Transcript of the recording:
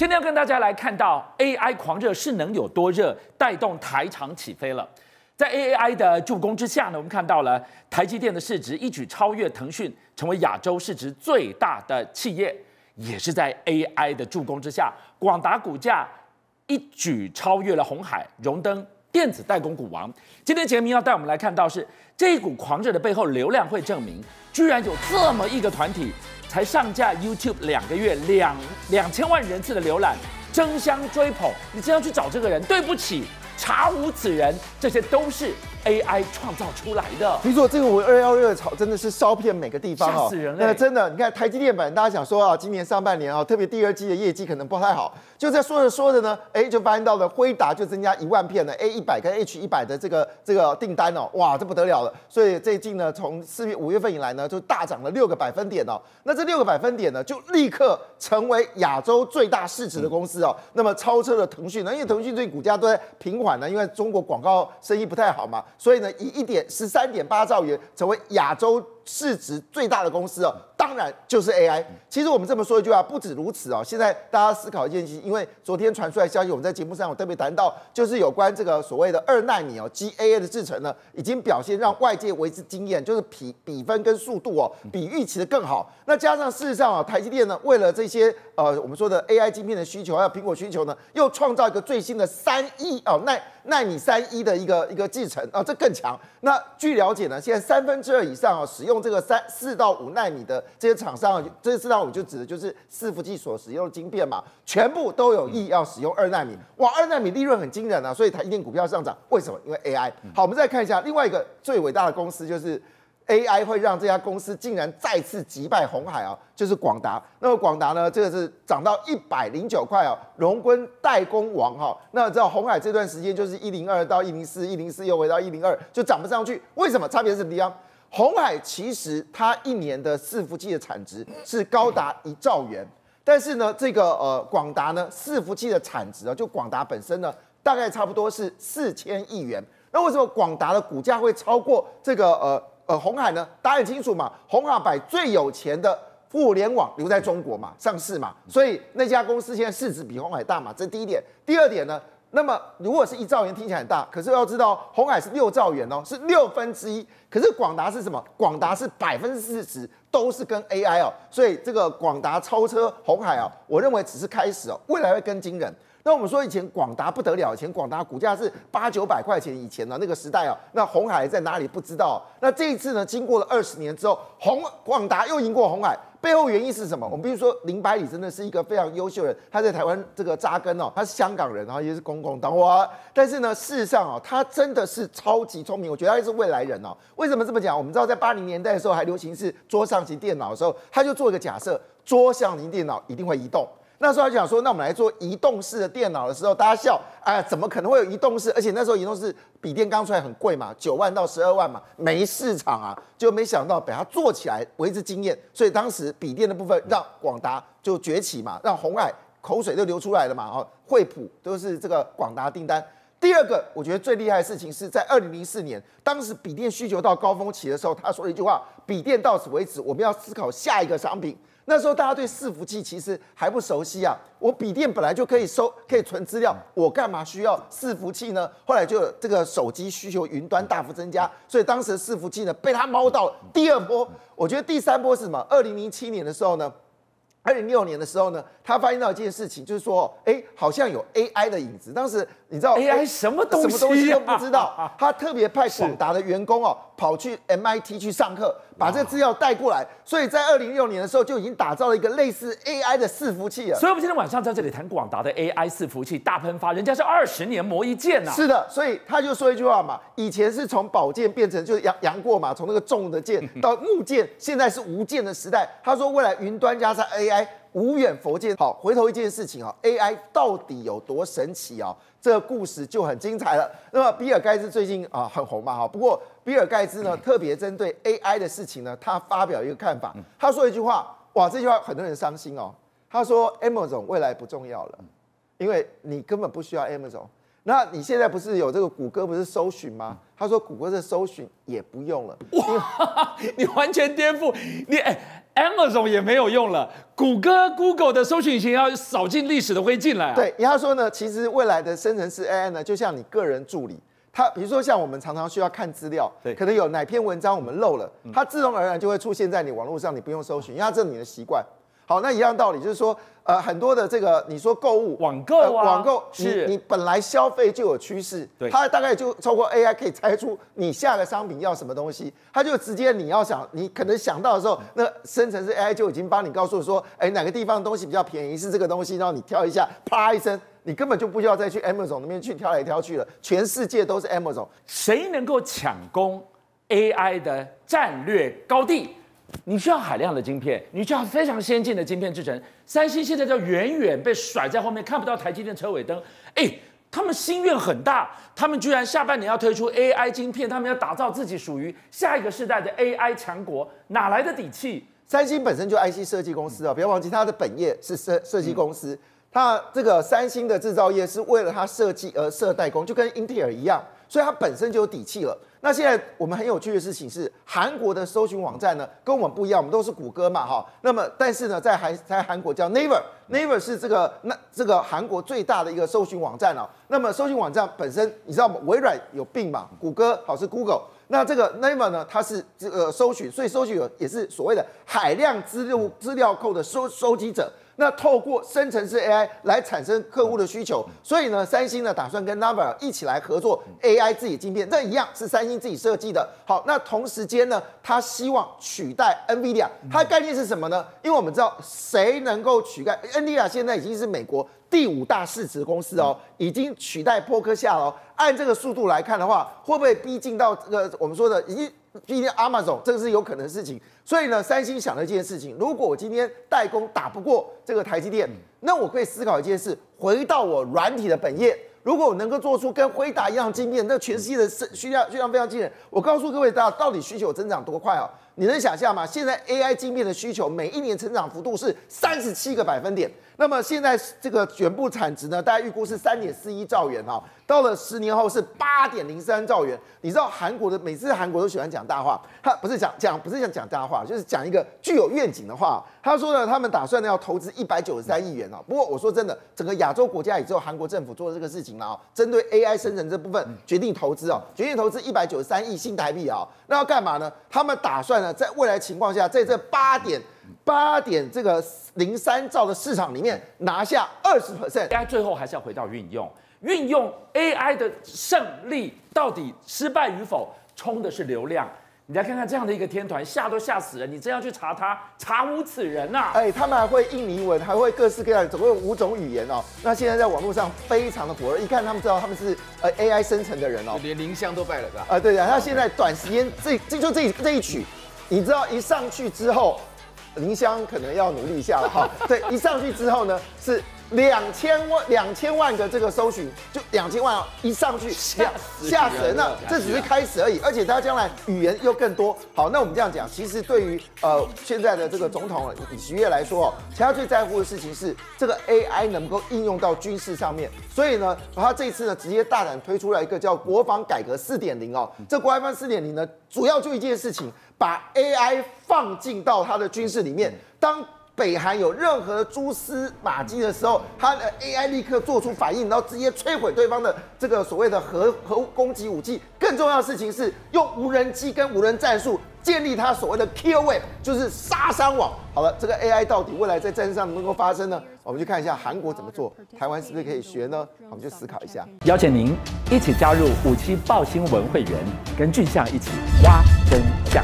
今天要跟大家来看到 AI 狂热是能有多热，带动台厂起飞了。在 AI 的助攻之下呢，我们看到了台积电的市值一举超越腾讯，成为亚洲市值最大的企业。也是在 AI 的助攻之下，广达股价一举超越了鸿海，荣登电子代工股王。今天节目要带我们来看到是这一股狂热的背后流量会证明，居然有这么一个团体，才上架 YouTube 两个月，两两千万人次的浏览，争相追捧，你真要去找这个人，对不起。查无此人，这些都是 AI 创造出来的。没错，这个五二幺热潮真的是烧遍每个地方哦，吓死人了。那真的，你看台积电本来大家想说啊，今年上半年啊，特别第二季的业绩可能不太好，就在说着说着呢，哎，就发现到了辉达就增加一万片的 A 一百跟 H 一百的这个这个订单哦，哇，这不得了了。所以最近呢，从四月五月份以来呢，就大涨了六个百分点哦。那这六个百分点呢，就立刻成为亚洲最大市值的公司哦。那么超车了腾讯呢，因为腾讯最近股价都在平缓。因为中国广告生意不太好嘛，所以呢，以一点十三点八兆元成为亚洲市值最大的公司哦。当然就是 AI。其实我们这么说一句话，不止如此哦。现在大家思考一件事情，因为昨天传出来消息，我们在节目上有特别谈到，就是有关这个所谓的二纳米哦，GAA 的制程呢，已经表现让外界为之惊艳，就是比比分跟速度哦，比预期的更好。那加上事实上啊，台积电呢，为了这些呃我们说的 AI 晶片的需求，还有苹果需求呢，又创造一个最新的三一哦奈奈米三一的一个一个制程啊，这更强。那据了解呢，现在三分之二以上啊，使用这个三四到五纳米的。这些厂商，这四到五就指的就是伺服器所使用的晶片嘛，全部都有意要使用二纳米。哇，二纳米利润很惊人啊，所以台积电股票上涨，为什么？因为 AI。好，我们再看一下另外一个最伟大的公司，就是 AI 会让这家公司竟然再次击败红海啊，就是广达。那么广达呢，这个是涨到一百零九块啊，荣坤代工王哈。那知道红海这段时间就是一零二到一零四，一零四又回到一零二，就涨不上去。为什么？差别是什么地方？鸿海其实它一年的伺服器的产值是高达一兆元，但是呢，这个呃广达呢伺服器的产值啊，就广达本身呢，大概差不多是四千亿元。那为什么广达的股价会超过这个呃呃鸿海呢？大家很清楚嘛，红海把最有钱的互联网留在中国嘛，上市嘛，所以那家公司现在市值比红海大嘛，这第一点。第二点呢？那么，如果是一兆元，听起来很大，可是要知道，鸿海是六兆元哦，是六分之一。可是广达是什么？广达是百分之四十都是跟 AI 哦，所以这个广达超车红海啊，我认为只是开始哦，未来会更惊人。那我们说以前广达不得了，以前广达股价是八九百块钱以前的那个时代啊，那红海在哪里不知道？那这一次呢，经过了二十年之后，红广达又赢过红海。背后原因是什么？我们比如说林百里真的是一个非常优秀的人，他在台湾这个扎根哦，他是香港人，然后也是公共党哇。但是呢，事实上哦，他真的是超级聪明，我觉得他是未来人哦。为什么这么讲？我们知道在八零年代的时候还流行是桌上型电脑的时候，他就做一个假设，桌上型电脑一定会移动。那时候他就讲说，那我们来做移动式的电脑的时候，大家笑，哎，怎么可能会有移动式？而且那时候移动式笔电刚出来很贵嘛，九万到十二万嘛，没市场啊，就没想到把它做起来为之惊艳。所以当时笔电的部分让广达就崛起嘛，让鸿海口水都流出来了嘛，哦，惠普都是这个广达订单。第二个，我觉得最厉害的事情是在二零零四年，当时笔电需求到高峰期的时候，他说了一句话：笔电到此为止，我们要思考下一个商品。那时候大家对伺服器其实还不熟悉啊，我笔电本来就可以收、可以存资料，我干嘛需要伺服器呢？后来就这个手机需求云端大幅增加，所以当时的伺服器呢被他猫到第二波。我觉得第三波是什么？二零零七年的时候呢，二零零六年的时候呢，他发现到一件事情，就是说，哎，好像有 AI 的影子。当时你知道 AI 什么东西、啊、什么东西都不知道，他特别派广达的员工哦跑去 MIT 去上课。把这个资料带过来，所以在二零一六年的时候就已经打造了一个类似 AI 的伺服器了。所以我们今天晚上在这里谈广达的 AI 伺服器大喷发，人家是二十年磨一剑呐。是的，所以他就说一句话嘛，以前是从宝剑变成就是杨杨过嘛，从那个重的剑 到木剑，现在是无剑的时代。他说未来云端加上 AI，无远弗届。好，回头一件事情啊，AI 到底有多神奇啊？这个故事就很精彩了。那么比尔盖茨最近啊很红嘛哈，不过比尔盖茨呢特别针对 AI 的事情呢，他发表一个看法。他说一句话，哇，这句话很多人伤心哦。他说：“Amazon 未来不重要了，因为你根本不需要 Amazon。那你现在不是有这个谷歌不是搜寻吗？他说谷歌的搜寻也不用了。哇，你完全颠覆你哎。” Amazon 也没有用了，谷歌 Google 的搜寻引擎要扫进历史的灰烬了啊。对，他说呢，其实未来的生成式 AI 呢，就像你个人助理，它比如说像我们常常需要看资料，对可能有哪篇文章我们漏了，它自然而然就会出现在你网络上，你不用搜寻，因为它这是你的习惯。好，那一样道理就是说，呃，很多的这个你说购物网购啊，呃、网购是。你你本来消费就有趋势，对，它大概就透过 AI 可以猜出你下个商品要什么东西，它就直接你要想你可能想到的时候，那生成式 AI 就已经帮你告诉说，哎，哪个地方的东西比较便宜是这个东西，然后你挑一下，啪一声，你根本就不需要再去 Amazon 那边去挑来挑去了，全世界都是 Amazon，谁能够抢攻 AI 的战略高地？你需要海量的晶片，你需要非常先进的晶片制成。三星现在就远远被甩在后面，看不到台积电车尾灯。哎，他们心愿很大，他们居然下半年要推出 AI 晶片，他们要打造自己属于下一个世代的 AI 强国，哪来的底气？三星本身就 IC 设计公司啊，不要忘记它的本业是设设计公司，它这个三星的制造业是为了它设计而设代工，就跟英特尔一样，所以它本身就有底气了。那现在我们很有趣的事情是，韩国的搜寻网站呢跟我们不一样，我们都是谷歌嘛哈。那么但是呢，在韩在韩国叫 Naver，Naver 是这个那这个韩国最大的一个搜寻网站哦。那么搜寻网站本身你知道吗？微软有病嘛？谷歌好是 Google，那这个 Naver 呢，它是这个搜寻，所以搜寻有也是所谓的海量资料资料库的收收集者。那透过生成式 AI 来产生客户的需求，所以呢，三星呢打算跟 Naver 一起来合作 AI 自己晶片，这一样是三星自己设计的。好，那同时间呢，他希望取代 NVIDIA，它的概念是什么呢？因为我们知道谁能够取代 NVIDIA，现在已经是美国第五大市值公司哦，已经取代波克夏了哦。按这个速度来看的话，会不会逼近到这个我们说的已经？今天 Amazon 这个是有可能的事情，所以呢，三星想了一件事情：如果我今天代工打不过这个台积电，那我可以思考一件事，回到我软体的本业。如果我能够做出跟辉达一样经验，那全世界的需量需量非常惊人。我告诉各位，大家到底需求增长多快啊？你能想象吗？现在 AI 晶片的需求每一年成长幅度是三十七个百分点。那么现在这个全部产值呢，大家预估是三点四一兆元哈，到了十年后是八点零三兆元。你知道韩国的每次韩国都喜欢讲大话，他不是讲讲不是讲讲大话，就是讲一个具有愿景的话。他说呢，他们打算呢要投资一百九十三亿元啊。不过我说真的，整个亚洲国家也只有韩国政府做了这个事情了啊，针对 AI 生成这部分决定投资哦，决定投资一百九十三亿新台币啊。那要干嘛呢？他们打算呢，在未来情况下，在这八点。八点这个零三兆的市场里面拿下二十 percent，AI 最后还是要回到运用，运用 AI 的胜利到底失败与否，冲的是流量。你来看看这样的一个天团，吓都吓死人，你真要去查他，查无此人呐、啊！哎，他们还会印尼文，还会各式各样，总共有五种语言哦。那现在在网络上非常的火热，一看他们知道他们是呃 AI 生成的人哦，连林香都拜了是吧？啊，对的，他现在短时间这这就这这一曲，你知道一上去之后。林湘可能要努力一下了哈。对，一上去之后呢，是两千万两千万个这个搜寻，就两千万一上去吓吓死人了。这只是开始而已，而且它将来语言又更多。好，那我们这样讲，其实对于呃现在的这个总统尹锡悦来说，其实他最在乎的事情是这个 AI 能够应用到军事上面。所以呢，他这一次呢，直接大胆推出了一个叫国防改革四点零哦。这国防四点零呢，主要就一件事情。把 AI 放进到他的军事里面，当北韩有任何蛛丝马迹的时候，它的 AI 立刻做出反应，然后直接摧毁对方的这个所谓的核核攻击武器。更重要的事情是用无人机跟无人战术建立它所谓的 koa 就是杀伤网。好了，这个 AI 到底未来在战争上能够发生呢？我们去看一下韩国怎么做，台湾是不是可以学呢？我们就思考一下。邀请您一起加入五七爆新闻会员，跟俊相一起挖真相。